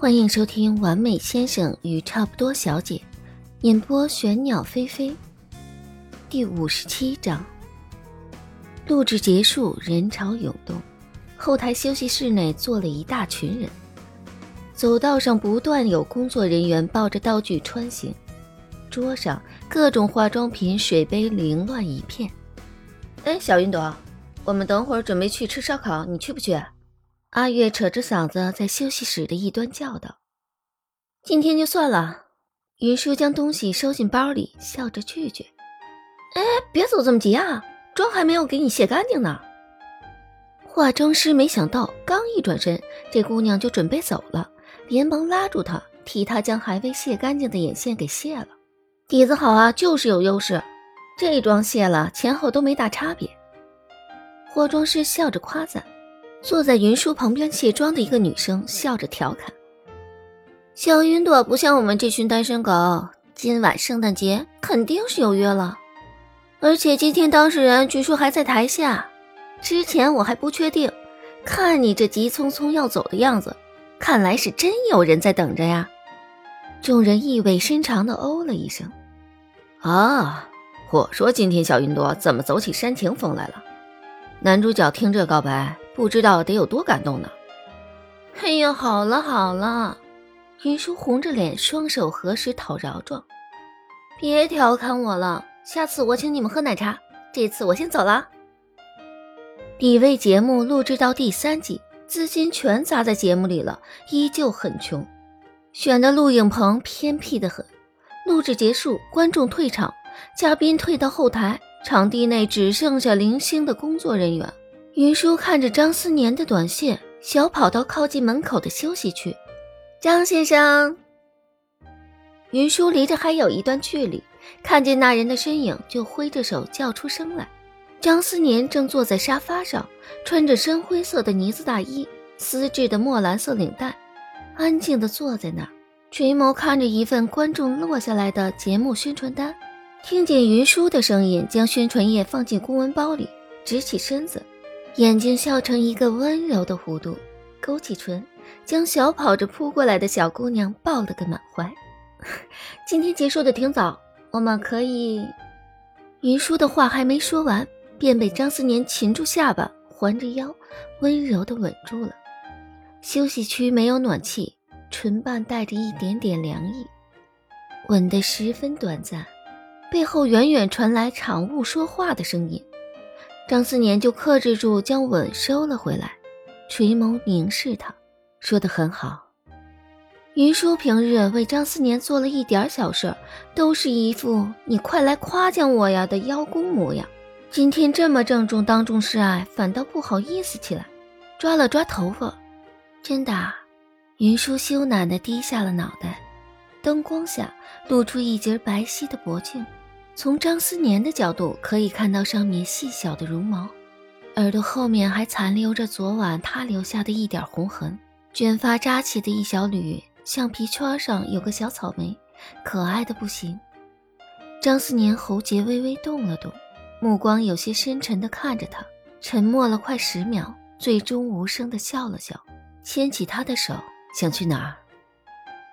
欢迎收听《完美先生与差不多小姐》，演播玄鸟飞飞。第五十七章，录制结束，人潮涌动，后台休息室内坐了一大群人，走道上不断有工作人员抱着道具穿行，桌上各种化妆品、水杯凌乱一片。哎，小云朵，我们等会儿准备去吃烧烤，你去不去？阿月扯着嗓子在休息室的一端叫道：“今天就算了。”云舒将东西收进包里，笑着拒绝：“哎，别走这么急啊，妆还没有给你卸干净呢。”化妆师没想到，刚一转身，这姑娘就准备走了，连忙拉住她，替她将还未卸干净的眼线给卸了。底子好啊，就是有优势。这妆卸了，前后都没大差别。化妆师笑着夸赞。坐在云舒旁边卸妆的一个女生笑着调侃：“小云朵不像我们这群单身狗，今晚圣诞节肯定是有约了，而且今天当事人据说还在台下。之前我还不确定，看你这急匆匆要走的样子，看来是真有人在等着呀。”众人意味深长地哦了一声：“啊，我说今天小云朵怎么走起煽情风来了？男主角听这告白。”不知道得有多感动呢！哎呀，好了好了，云舒红着脸，双手合十讨饶状，别调侃我了，下次我请你们喝奶茶。这次我先走了。底位节目录制到第三集，资金全砸在节目里了，依旧很穷，选的录影棚偏僻的很。录制结束，观众退场，嘉宾退到后台，场地内只剩下零星的工作人员。云舒看着张思年的短信，小跑到靠近门口的休息区。张先生，云舒离着还有一段距离，看见那人的身影，就挥着手叫出声来。张思年正坐在沙发上，穿着深灰色的呢子大衣，丝质的墨蓝色领带，安静地坐在那儿，垂眸看着一份观众落下来的节目宣传单。听见云舒的声音，将宣传页放进公文包里，直起身子。眼睛笑成一个温柔的弧度，勾起唇，将小跑着扑过来的小姑娘抱了个满怀。今天结束的挺早，我们可以……云舒的话还没说完，便被张思年擒住下巴，环着腰，温柔地吻住了。休息区没有暖气，唇瓣带着一点点凉意，吻得十分短暂。背后远远传来场务说话的声音。张思年就克制住，将吻收了回来，垂眸凝视他，说的很好。云舒平日为张思年做了一点小事，都是一副你快来夸奖我呀的邀功模样。今天这么郑重，当众示爱，反倒不好意思起来，抓了抓头发。真的，云舒羞赧的低下了脑袋，灯光下露出一截白皙的脖颈。从张思年的角度可以看到上面细小的绒毛，耳朵后面还残留着昨晚他留下的一点红痕，卷发扎起的一小缕橡皮圈上有个小草莓，可爱的不行。张思年喉结微微动了动，目光有些深沉地看着他，沉默了快十秒，最终无声地笑了笑，牵起他的手，想去哪儿？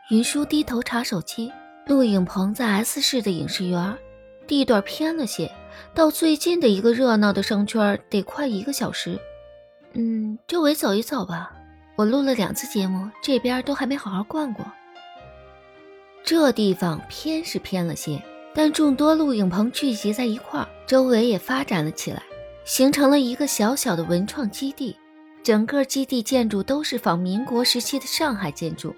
云舒低头查手机，录影棚在 S 市的影视园。地段偏了些，到最近的一个热闹的商圈得快一个小时。嗯，周围走一走吧。我录了两次节目，这边都还没好好逛过。这地方偏是偏了些，但众多录影棚聚集在一块儿，周围也发展了起来，形成了一个小小的文创基地。整个基地建筑都是仿民国时期的上海建筑，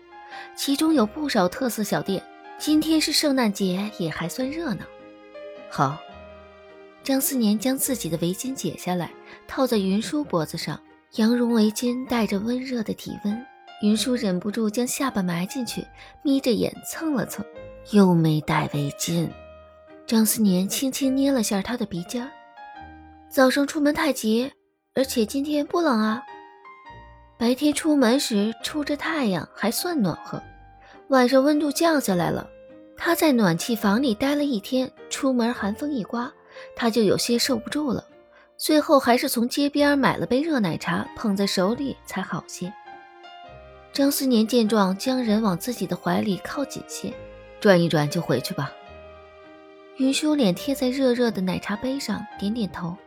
其中有不少特色小店。今天是圣诞节，也还算热闹。好，张思年将自己的围巾解下来，套在云舒脖子上。羊绒围巾带着温热的体温，云舒忍不住将下巴埋进去，眯着眼蹭了蹭。又没戴围巾，张思年轻轻捏了下他的鼻尖。早上出门太急，而且今天不冷啊。白天出门时出着太阳还算暖和，晚上温度降下来了。他在暖气房里待了一天，出门寒风一刮，他就有些受不住了。最后还是从街边买了杯热奶茶，捧在手里才好些。张思年见状，将人往自己的怀里靠紧些，转一转就回去吧。云舒脸贴在热热的奶茶杯上，点点头。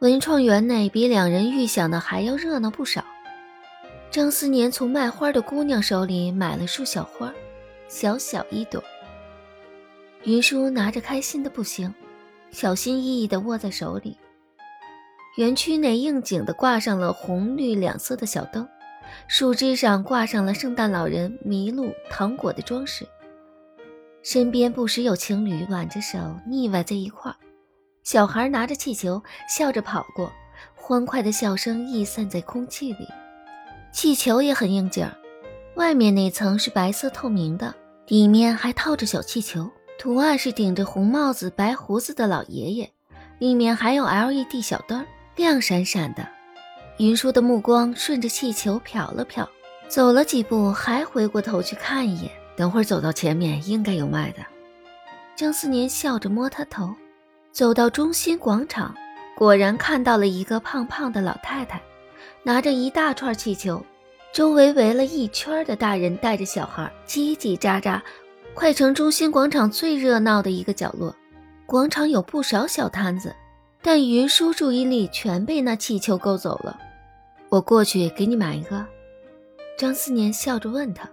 文创园内比两人预想的还要热闹不少。张思年从卖花的姑娘手里买了束小花，小小一朵。云舒拿着开心的不行，小心翼翼地握在手里。园区内应景地挂上了红绿两色的小灯，树枝上挂上了圣诞老人、麋鹿、糖果的装饰。身边不时有情侣挽着手腻歪在一块儿，小孩拿着气球笑着跑过，欢快的笑声溢散在空气里。气球也很应景儿，外面那层是白色透明的，里面还套着小气球，图案是顶着红帽子、白胡子的老爷爷，里面还有 LED 小灯，亮闪闪的。云舒的目光顺着气球瞟了瞟，走了几步，还回过头去看一眼。等会儿走到前面，应该有卖的。张思年笑着摸他头，走到中心广场，果然看到了一个胖胖的老太太，拿着一大串气球，周围围了一圈的大人带着小孩，叽叽喳喳，快成中心广场最热闹的一个角落。广场有不少小摊子，但云舒注意力全被那气球勾走了。我过去给你买一个。张思年笑着问他。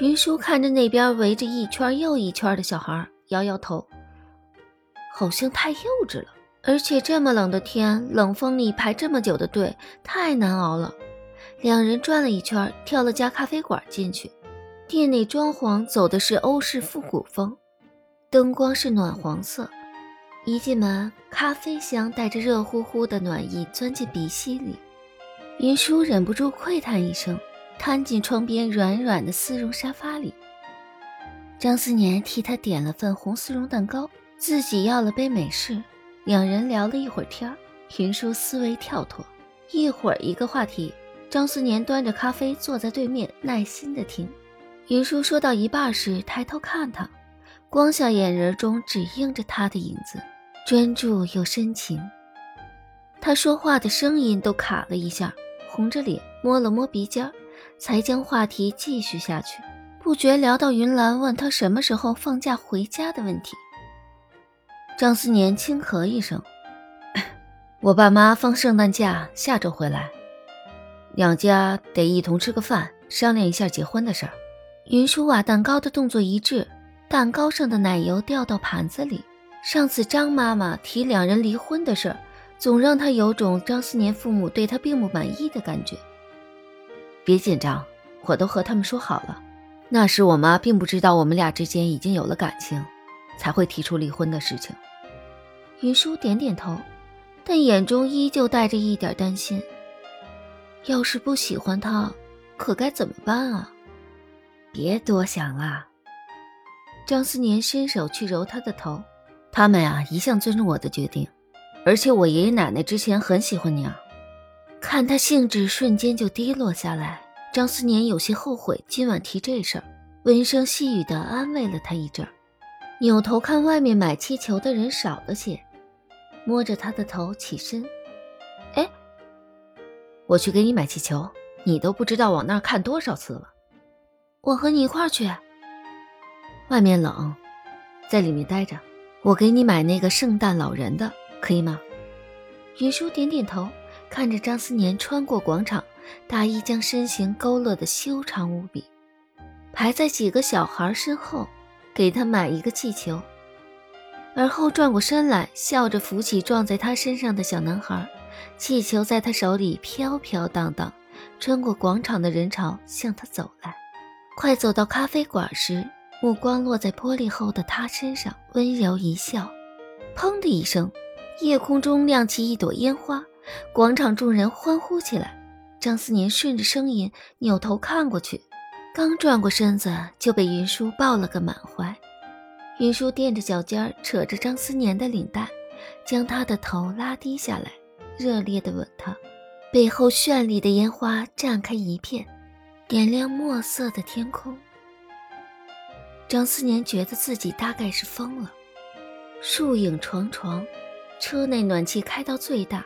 云舒看着那边围着一圈又一圈的小孩，摇摇头，好像太幼稚了。而且这么冷的天，冷风里排这么久的队，太难熬了。两人转了一圈，挑了家咖啡馆进去。店内装潢走的是欧式复古风，灯光是暖黄色。一进门，咖啡香带着热乎乎的暖意钻进鼻息里，云舒忍不住喟叹一声。瘫进窗边软软的丝绒沙发里，张思年替他点了份红丝绒蛋糕，自己要了杯美式。两人聊了一会儿天儿，云舒思维跳脱，一会儿一个话题。张思年端着咖啡坐在对面，耐心的听。云舒说到一半时，抬头看他，光下眼仁中只映着他的影子，专注又深情。他说话的声音都卡了一下，红着脸摸了摸鼻尖。才将话题继续下去，不觉聊到云兰问他什么时候放假回家的问题。张思年轻咳一声：“ 我爸妈放圣诞假，下周回来，两家得一同吃个饭，商量一下结婚的事儿。”云舒瓦蛋糕的动作一致，蛋糕上的奶油掉到盘子里。上次张妈妈提两人离婚的事儿，总让他有种张思年父母对他并不满意的感觉。别紧张，我都和他们说好了。那时我妈并不知道我们俩之间已经有了感情，才会提出离婚的事情。云舒点点头，但眼中依旧带着一点担心。要是不喜欢他，可该怎么办啊？别多想了。张思年伸手去揉他的头。他们啊，一向尊重我的决定，而且我爷爷奶奶之前很喜欢你啊。看他兴致瞬间就低落下来，张思年有些后悔今晚提这事儿，温声细语的安慰了他一阵，扭头看外面买气球的人少了些，摸着他的头起身，我去给你买气球，你都不知道往那儿看多少次了。我和你一块儿去。外面冷，在里面待着，我给你买那个圣诞老人的，可以吗？云舒点点头。看着张思年穿过广场，大衣将身形勾勒得修长无比，排在几个小孩身后，给他买一个气球，而后转过身来，笑着扶起撞在他身上的小男孩，气球在他手里飘飘荡荡，穿过广场的人潮向他走来。快走到咖啡馆时，目光落在玻璃后的他身上，温柔一笑，砰的一声，夜空中亮起一朵烟花。广场众人欢呼起来，张思年顺着声音扭头看过去，刚转过身子就被云舒抱了个满怀。云舒垫着脚尖扯着张思年的领带，将他的头拉低下来，热烈地吻他。背后绚丽的烟花绽开一片，点亮墨色的天空。张思年觉得自己大概是疯了。树影幢幢，车内暖气开到最大。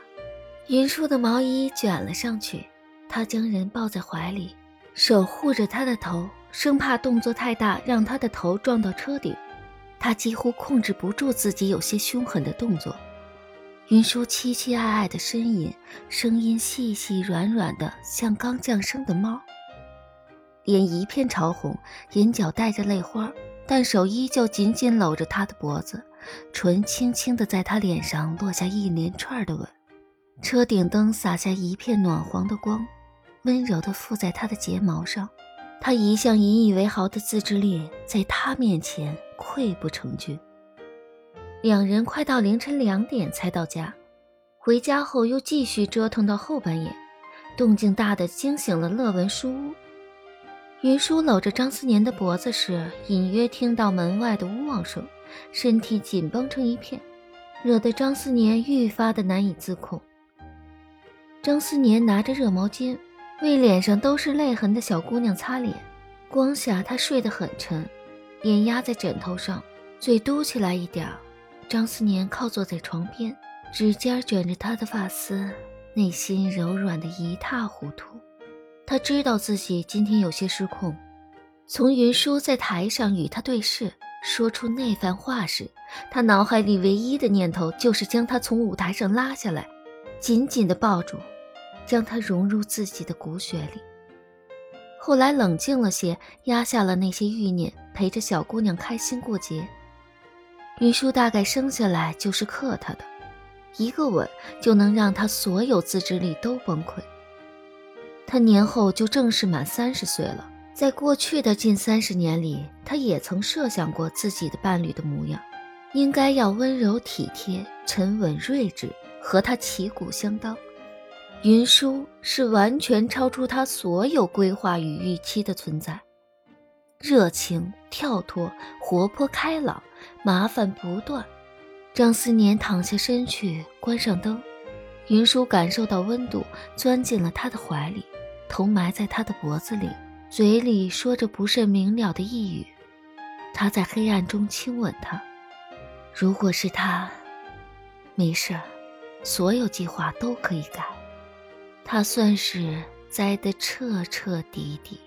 云舒的毛衣卷了上去，他将人抱在怀里，守护着他的头，生怕动作太大让他的头撞到车顶。他几乎控制不住自己有些凶狠的动作。云舒凄凄爱爱的呻吟，声音细细软软的，像刚降生的猫。脸一片潮红，眼角带着泪花，但手依旧紧紧搂着他的脖子，唇轻轻的在他脸上落下一连串的吻。车顶灯洒下一片暖黄的光，温柔的附在他的睫毛上。他一向引以为豪的自制力，在他面前溃不成军。两人快到凌晨两点才到家，回家后又继续折腾到后半夜，动静大的惊醒了乐文书屋。云舒搂着张思年的脖子时，隐约听到门外的呜汪声，身体紧绷成一片，惹得张思年愈发的难以自控。张思年拿着热毛巾，为脸上都是泪痕的小姑娘擦脸。光下她睡得很沉，脸压在枕头上，嘴嘟起来一点儿。张思年靠坐在床边，指尖卷着他的发丝，内心柔软的一塌糊涂。他知道自己今天有些失控。从云舒在台上与他对视，说出那番话时，他脑海里唯一的念头就是将他从舞台上拉下来，紧紧地抱住，将他融入自己的骨血里。后来冷静了些，压下了那些欲念，陪着小姑娘开心过节。云舒大概生下来就是克他的，一个吻就能让他所有自制力都崩溃。他年后就正式满三十岁了，在过去的近三十年里，他也曾设想过自己的伴侣的模样，应该要温柔体贴、沉稳睿智，和他旗鼓相当。云舒是完全超出他所有规划与预期的存在，热情、跳脱、活泼开朗，麻烦不断。张思年躺下身去，关上灯，云舒感受到温度，钻进了他的怀里。头埋在他的脖子里，嘴里说着不甚明了的呓语。他在黑暗中亲吻她。如果是他，没事儿，所有计划都可以改。他算是栽得彻彻底底。